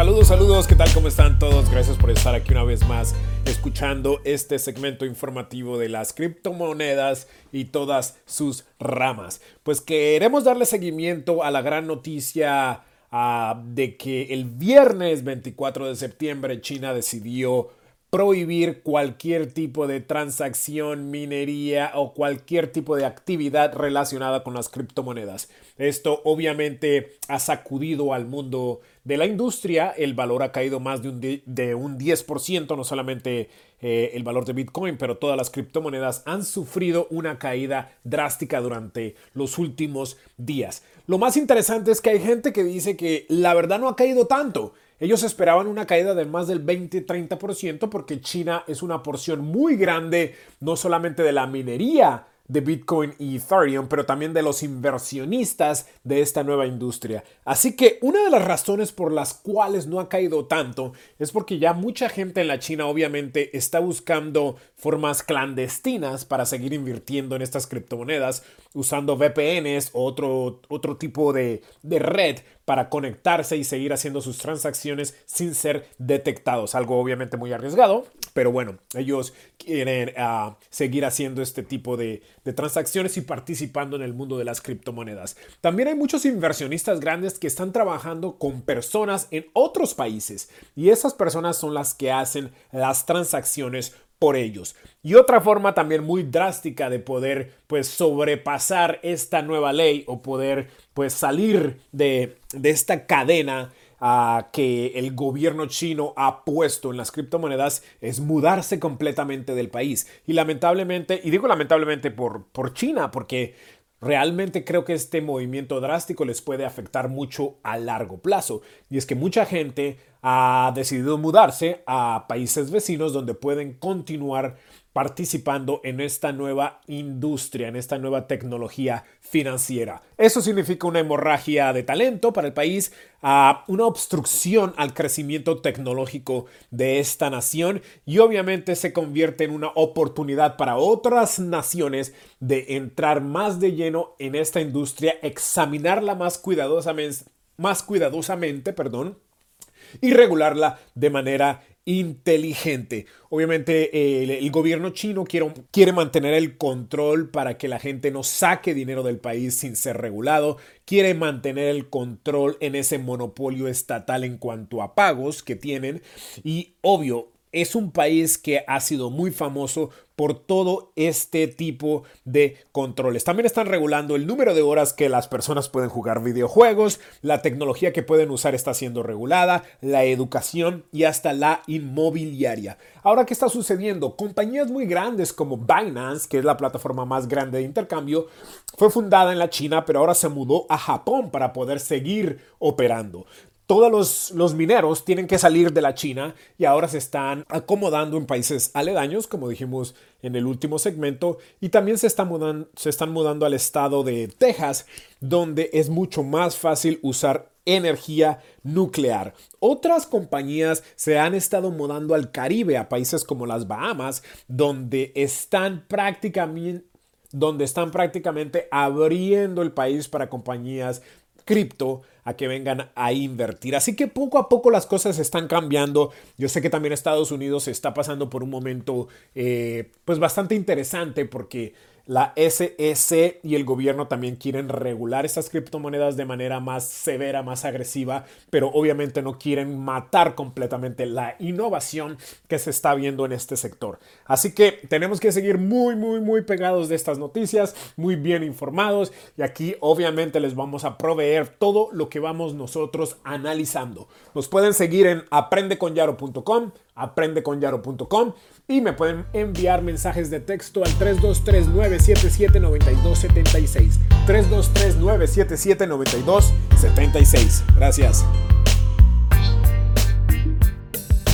Saludos, saludos, ¿qué tal? ¿Cómo están todos? Gracias por estar aquí una vez más escuchando este segmento informativo de las criptomonedas y todas sus ramas. Pues queremos darle seguimiento a la gran noticia uh, de que el viernes 24 de septiembre China decidió prohibir cualquier tipo de transacción, minería o cualquier tipo de actividad relacionada con las criptomonedas. Esto obviamente ha sacudido al mundo de la industria. El valor ha caído más de un, de un 10%, no solamente eh, el valor de Bitcoin, pero todas las criptomonedas han sufrido una caída drástica durante los últimos días. Lo más interesante es que hay gente que dice que la verdad no ha caído tanto. Ellos esperaban una caída de más del 20-30% porque China es una porción muy grande no solamente de la minería de Bitcoin y Ethereum, pero también de los inversionistas de esta nueva industria. Así que una de las razones por las cuales no ha caído tanto es porque ya mucha gente en la China obviamente está buscando formas clandestinas para seguir invirtiendo en estas criptomonedas usando VPNs o otro, otro tipo de, de red para conectarse y seguir haciendo sus transacciones sin ser detectados. Algo obviamente muy arriesgado, pero bueno, ellos quieren uh, seguir haciendo este tipo de, de, transacciones y participando en el mundo de las criptomonedas. También hay muchos inversionistas grandes que están trabajando con personas en otros países y esas personas son las que hacen las transacciones por ellos. Y otra forma también muy drástica de poder pues sobrepasar esta nueva ley o poder pues salir de, de esta cadena uh, que el gobierno chino ha puesto en las criptomonedas es mudarse completamente del país. Y lamentablemente, y digo lamentablemente por, por China, porque Realmente creo que este movimiento drástico les puede afectar mucho a largo plazo. Y es que mucha gente ha decidido mudarse a países vecinos donde pueden continuar participando en esta nueva industria, en esta nueva tecnología financiera. Eso significa una hemorragia de talento para el país, una obstrucción al crecimiento tecnológico de esta nación y obviamente se convierte en una oportunidad para otras naciones de entrar más de lleno en esta industria, examinarla más cuidadosamente, más cuidadosamente, perdón, y regularla de manera inteligente. Obviamente el, gobierno chino quiere, quiere, mantener el control para que la gente no saque dinero del país sin ser regulado, quiere mantener el control en ese monopolio estatal en cuanto a pagos que tienen y obvio es un país que ha sido muy famoso por todo este tipo de controles. También están regulando el número de horas que las personas pueden jugar videojuegos, la tecnología que pueden usar está siendo regulada, la educación y hasta la inmobiliaria. Ahora, ¿qué está sucediendo? Compañías muy grandes como Binance, que es la plataforma más grande de intercambio, fue fundada en la China, pero ahora se mudó a Japón para poder seguir operando todos los, mineros tienen que salir de la China y ahora se están acomodando en países aledaños, como dijimos en el último segmento, y también se, están mudando al estado de Texas, donde es mucho más fácil usar energía nuclear. Otras compañías se han estado mudando al Caribe, a países como las Bahamas, donde están prácticamente abriendo el país para compañías cripto a que vengan a invertir. Así que poco a poco las cosas están cambiando. Yo sé que también Estados Unidos está pasando por un momento eh, pues bastante interesante porque la SEC y el gobierno también quieren regular estas criptomonedas de manera más severa, más agresiva, pero obviamente no quieren matar completamente la innovación que se está viendo en este sector. Así que tenemos que seguir muy, muy, muy pegados de estas noticias, muy bien informados y aquí obviamente les vamos a proveer todo lo que vamos nosotros analizando. Nos pueden seguir en aprendeconyaro.com, aprendeconyaro.com y me pueden enviar mensajes de texto al 323-977-9276. 323-977-9276. Gracias.